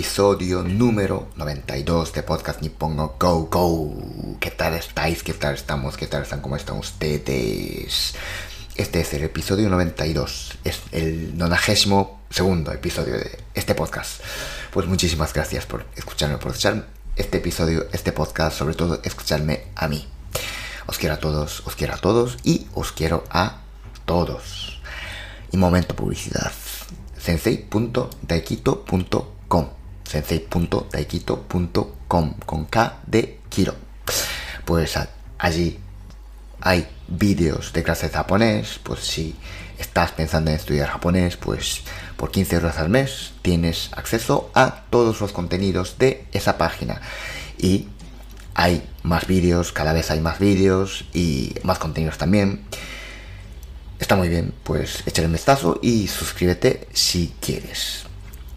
Episodio número 92 de Podcast Nippongo Go Go. ¿Qué tal estáis? ¿Qué tal estamos? ¿Qué tal están? ¿Cómo están ustedes? Este es el episodio 92. Es el 92 segundo episodio de este podcast. Pues muchísimas gracias por escucharme, por escuchar este episodio, este podcast, sobre todo escucharme a mí. Os quiero a todos, os quiero a todos y os quiero a todos. Y momento publicidad. sensei.daikito.com sensei.daikito.com con K de Kiro. Pues allí hay vídeos de clases de japonés, pues si estás pensando en estudiar japonés, pues por 15 euros al mes tienes acceso a todos los contenidos de esa página. Y hay más vídeos, cada vez hay más vídeos y más contenidos también. Está muy bien, pues échale un vistazo y suscríbete si quieres.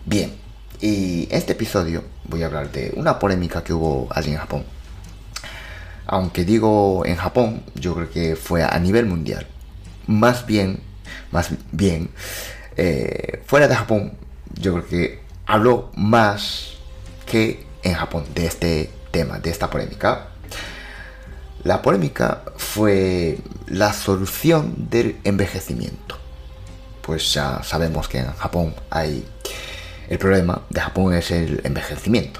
Bien, y este episodio voy a hablar de una polémica que hubo allí en Japón. Aunque digo en Japón, yo creo que fue a nivel mundial. Más bien, más bien, eh, fuera de Japón, yo creo que habló más que en Japón de este tema, de esta polémica. La polémica fue la solución del envejecimiento. Pues ya sabemos que en Japón hay... El problema de Japón es el envejecimiento.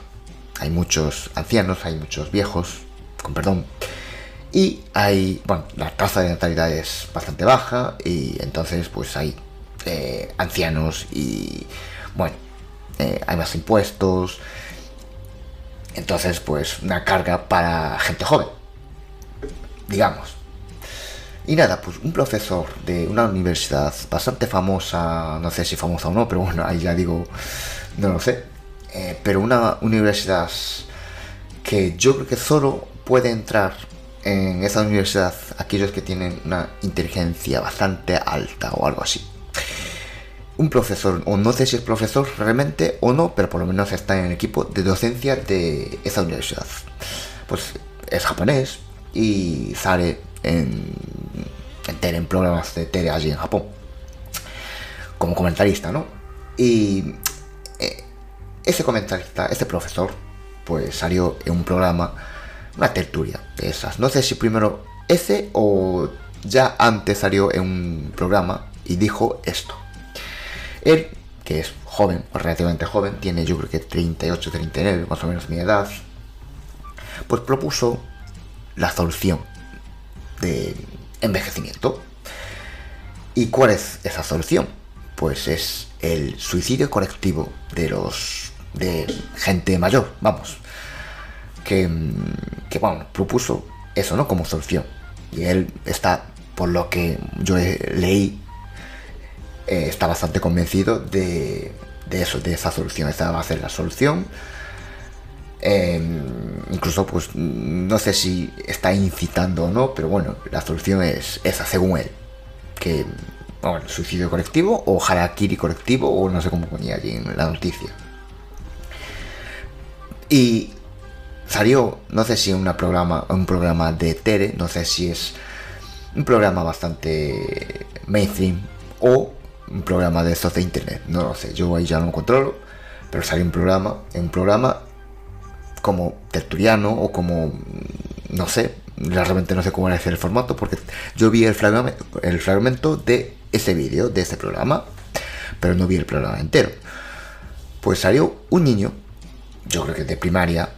Hay muchos ancianos, hay muchos viejos, con perdón. Y hay, bueno, la tasa de natalidad es bastante baja y entonces pues hay eh, ancianos y, bueno, eh, hay más impuestos. Entonces pues una carga para gente joven digamos. Y nada, pues un profesor de una universidad bastante famosa, no sé si famosa o no, pero bueno, ahí ya digo, no lo sé, eh, pero una universidad que yo creo que solo puede entrar en esa universidad aquellos que tienen una inteligencia bastante alta o algo así. Un profesor, o no sé si es profesor realmente o no, pero por lo menos está en el equipo de docencia de esa universidad. Pues es japonés y sale en, en programas de tele allí en Japón. Como comentarista, ¿no? Y eh, ese comentarista, ese profesor, pues salió en un programa, una tertulia de esas. No sé si primero ese o ya antes salió en un programa y dijo esto. Él, que es joven, relativamente joven, tiene yo creo que 38, 39, más o menos mi edad, pues propuso la solución de envejecimiento. ¿Y cuál es esa solución? Pues es el suicidio colectivo de los de gente mayor, vamos. Que, mm, que bueno, propuso eso, ¿no? Como solución. Y él está, por lo que yo leí, eh, está bastante convencido de, de eso, de esa solución. Esa va a ser la solución. Eh, incluso, pues, no sé si está incitando o no, pero bueno, la solución es esa, según él. Que, bueno, suicidio colectivo o harakiri colectivo, o no sé cómo ponía allí en la noticia. Y salió, no sé si una programa, un programa de tele, no sé si es un programa bastante mainstream o un programa de estos de internet, no lo sé, yo ahí ya no lo controlo, pero salió un programa, un programa como tertuliano o como, no sé, realmente no sé cómo era el formato, porque yo vi el fragmento, el fragmento de ese vídeo, de ese programa, pero no vi el programa entero. Pues salió un niño, yo creo que de primaria,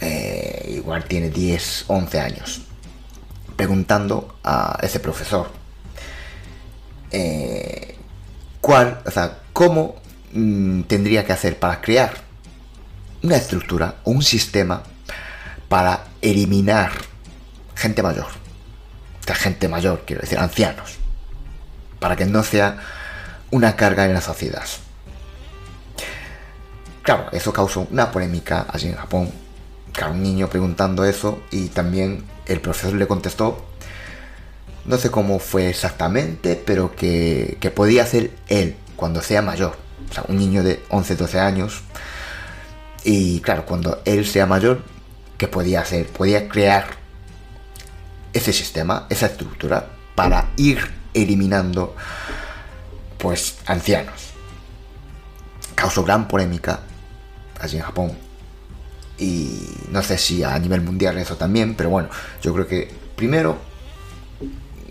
eh, igual tiene 10, 11 años, preguntando a ese profesor eh, cuál, o sea, cómo mm, tendría que hacer para crear una estructura o un sistema para eliminar gente mayor. O sea, gente mayor, quiero decir, ancianos. Para que no sea una carga en la sociedad. Claro, eso causó una polémica allí en Japón claro, un niño preguntando eso y también el profesor le contestó, no sé cómo fue exactamente, pero que, que podía ser él cuando sea mayor. O sea, un niño de 11, 12 años. Y claro, cuando él sea mayor, ¿qué podía hacer? Podía crear ese sistema, esa estructura, para ir eliminando, pues, ancianos. Causó gran polémica allí en Japón. Y no sé si a nivel mundial eso también, pero bueno, yo creo que primero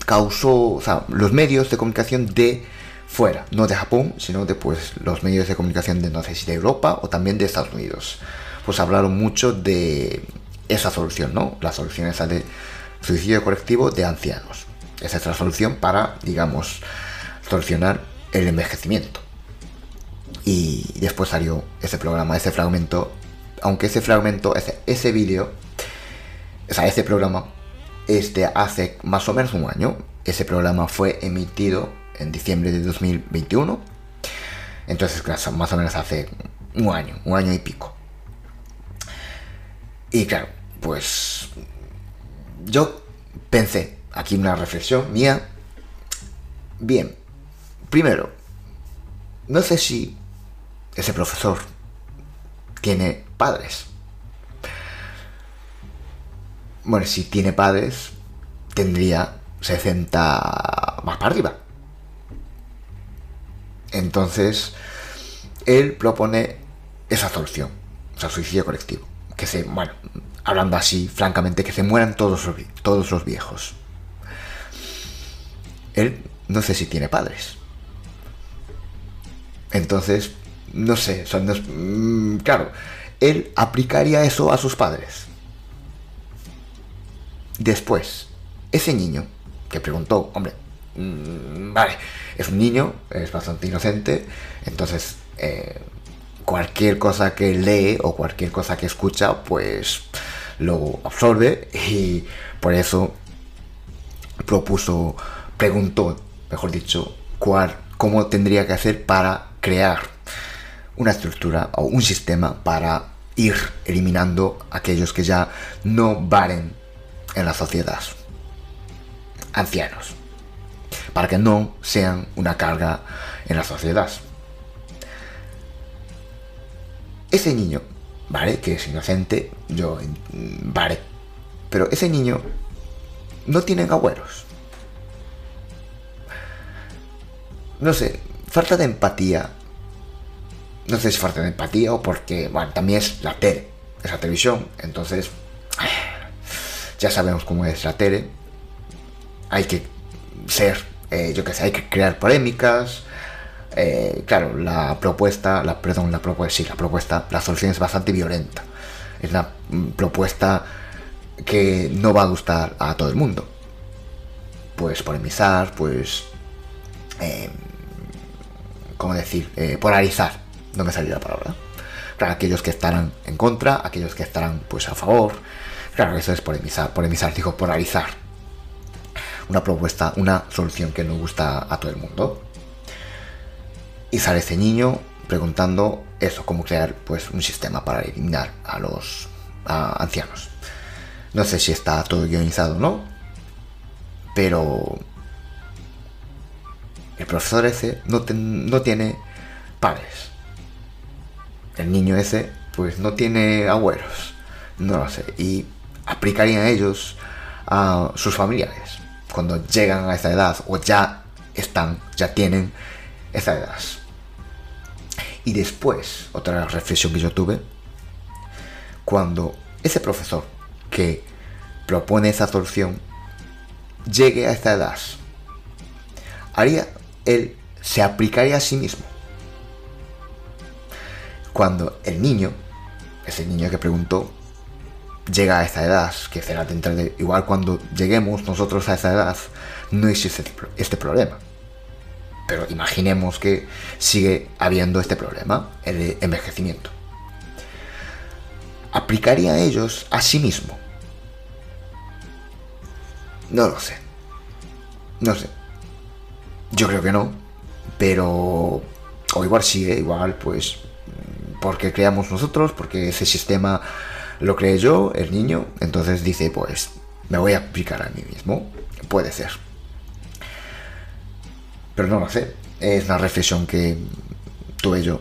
causó, o sea, los medios de comunicación de fuera, no de Japón, sino de pues, los medios de comunicación de no sé si de Europa o también de Estados Unidos. Pues hablaron mucho de esa solución, ¿no? La solución esa de suicidio colectivo de ancianos. Esa es la solución para, digamos, solucionar el envejecimiento. Y después salió ese programa, ese fragmento, aunque ese fragmento, ese, ese vídeo, o sea, ese programa, este hace más o menos un año. Ese programa fue emitido en diciembre de 2021. Entonces, más o menos hace un año, un año y pico. Y claro, pues yo pensé, aquí una reflexión mía, bien, primero, no sé si ese profesor tiene padres. Bueno, si tiene padres, tendría 60 más para arriba. Entonces, él propone esa solución, o sea, suicidio colectivo. Que se, bueno, hablando así, francamente, que se mueran todos los, viejos. Él no sé si tiene padres. Entonces, no sé, son mm, claro, él aplicaría eso a sus padres. Después, ese niño que preguntó, hombre, mm, vale, es un niño, es bastante inocente, entonces eh, cualquier cosa que lee o cualquier cosa que escucha, pues lo absorbe y por eso propuso, preguntó, mejor dicho, cuál, cómo tendría que hacer para crear una estructura o un sistema para ir eliminando aquellos que ya no valen en la sociedad. Ancianos. Para que no sean una carga en la sociedad. Ese niño, ¿vale? Que es inocente, yo, vale. Pero ese niño no tiene agüeros. No sé, falta de empatía. No sé si falta de empatía o porque, bueno, también es la tele, es la televisión. Entonces, ya sabemos cómo es la tele. Hay que ser, eh, yo qué sé, hay que crear polémicas. Eh, claro, la propuesta, la, perdón, la propuesta, sí, la propuesta, la solución es bastante violenta. Es una mm, propuesta que no va a gustar a todo el mundo. Pues polemizar, pues... Eh, ¿Cómo decir? Polarizar. No me salió la palabra. Claro, aquellos que estarán en contra, aquellos que estarán pues a favor. Claro, eso es polemizar. Polemizar, digo, polarizar. Una propuesta, una solución que no gusta a todo el mundo. Y sale ese niño preguntando eso, cómo crear pues un sistema para eliminar a los ancianos. No sé si está todo guionizado o no, pero el profesor ese no, no tiene padres. El niño ese pues no tiene abuelos. No lo sé. Y aplicarían ellos a sus familiares cuando llegan a esa edad o ya están, ya tienen esa edad. Y después, otra reflexión que yo tuve, cuando ese profesor que propone esa solución llegue a esta edad, haría, él se aplicaría a sí mismo. Cuando el niño, ese niño que preguntó, llega a esta edad, que será dentro de, igual cuando lleguemos nosotros a esa edad, no existe este problema. Pero imaginemos que sigue habiendo este problema, el envejecimiento. ¿Aplicaría ellos a sí mismo? No lo sé. No sé. Yo creo que no. Pero... O igual sigue, igual pues... Porque creamos nosotros, porque ese sistema Lo creyó el niño, entonces dice, pues me voy a aplicar a mí mismo. Puede ser. Pero no lo sé. Es una reflexión que tuve yo.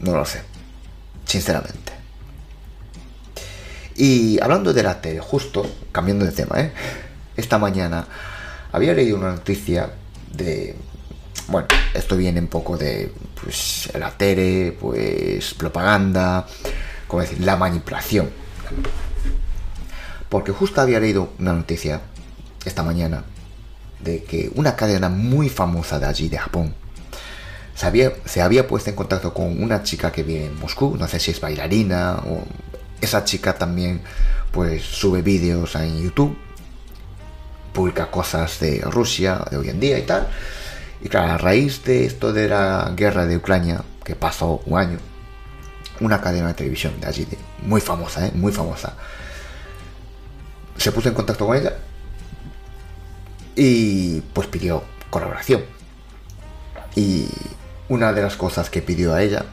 No lo sé. Sinceramente. Y hablando de la tele, justo, cambiando de tema, ¿eh? Esta mañana había leído una noticia de... Bueno, esto viene un poco de pues, la tele, pues propaganda, como decir, la manipulación. Porque justo había leído una noticia esta mañana de que una cadena muy famosa de allí, de Japón, se había, se había puesto en contacto con una chica que vive en Moscú, no sé si es bailarina o esa chica también pues sube vídeos en YouTube, publica cosas de Rusia de hoy en día y tal. Y claro, a raíz de esto de la guerra de Ucrania, que pasó un año, una cadena de televisión de allí, muy famosa, ¿eh? muy famosa, se puso en contacto con ella y pues pidió colaboración. Y una de las cosas que pidió a ella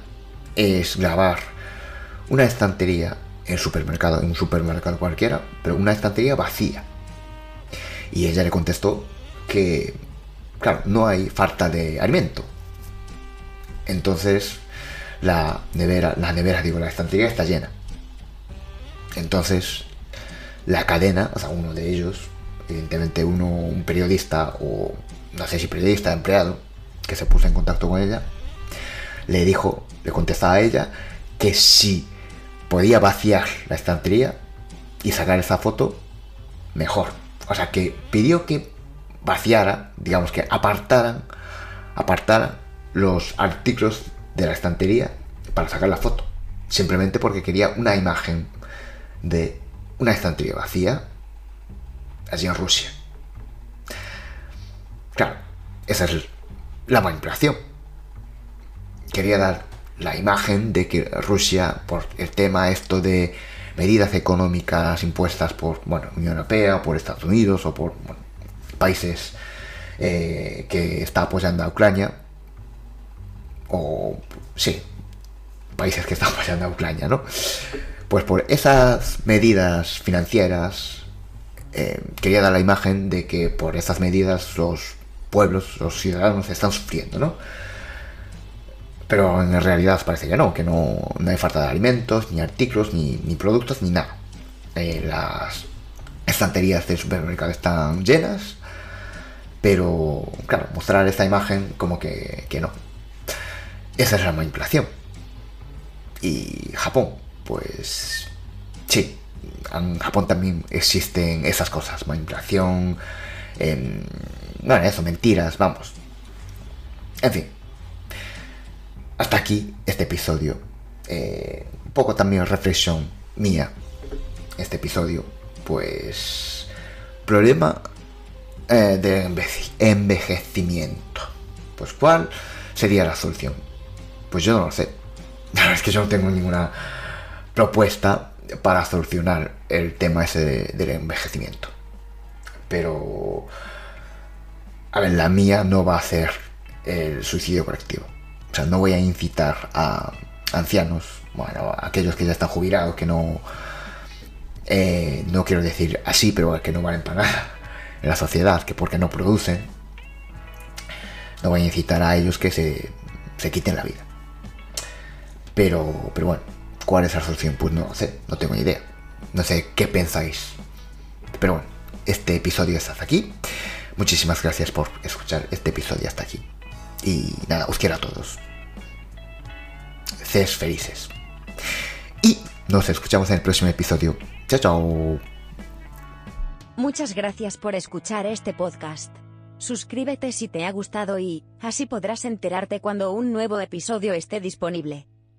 es grabar una estantería en supermercado, en un supermercado cualquiera, pero una estantería vacía. Y ella le contestó que, claro, no hay falta de alimento. Entonces, la nevera, la nevera, digo, la estantería está llena. Entonces, la cadena, o sea, uno de ellos, evidentemente uno, un periodista o no sé si periodista, empleado, que se puso en contacto con ella, le dijo, le contestaba a ella que si podía vaciar la estantería y sacar esa foto, mejor. O sea, que pidió que vaciara, digamos que apartaran, apartaran los artículos de la estantería para sacar la foto. Simplemente porque quería una imagen de una estantería vacía allí en Rusia. Claro, esa es la manipulación. Quería dar la imagen de que Rusia, por el tema esto de medidas económicas impuestas por bueno, Unión Europea, por Estados Unidos o por países eh, que está apoyando a Ucrania, o sí, países que están apoyando a Ucrania, ¿no? Pues por esas medidas financieras eh, quería dar la imagen de que por esas medidas los pueblos, los ciudadanos están sufriendo, ¿no? Pero en realidad parece que no, que no, hay falta de alimentos, ni artículos, ni, productos, ni nada. Eh, las estanterías del supermercado están llenas, pero claro, mostrar esta imagen como que, que no. Esa es la manipulación. Y Japón, pues sí, en Japón también existen esas cosas, manipulación, bueno, eso, mentiras, vamos. En fin, hasta aquí este episodio. Eh, un poco también reflexión mía, este episodio, pues problema eh, de envejecimiento. Pues ¿cuál sería la solución? Pues yo no lo sé. La verdad es que yo no tengo ninguna propuesta para solucionar el tema ese del envejecimiento. Pero, a ver, la mía no va a ser el suicidio colectivo. O sea, no voy a incitar a ancianos, bueno, a aquellos que ya están jubilados, que no, eh, no quiero decir así, pero que no valen para nada en la sociedad, que porque no producen, no voy a incitar a ellos que se, se quiten la vida. Pero, pero bueno, ¿Cuál es la solución? Pues no sé, no tengo ni idea. No sé qué pensáis. Pero bueno, este episodio está hasta aquí. Muchísimas gracias por escuchar este episodio hasta aquí. Y nada, os quiero a todos. Seas felices. Y nos escuchamos en el próximo episodio. Chao, chao. Muchas gracias por escuchar este podcast. Suscríbete si te ha gustado y, así podrás enterarte cuando un nuevo episodio esté disponible.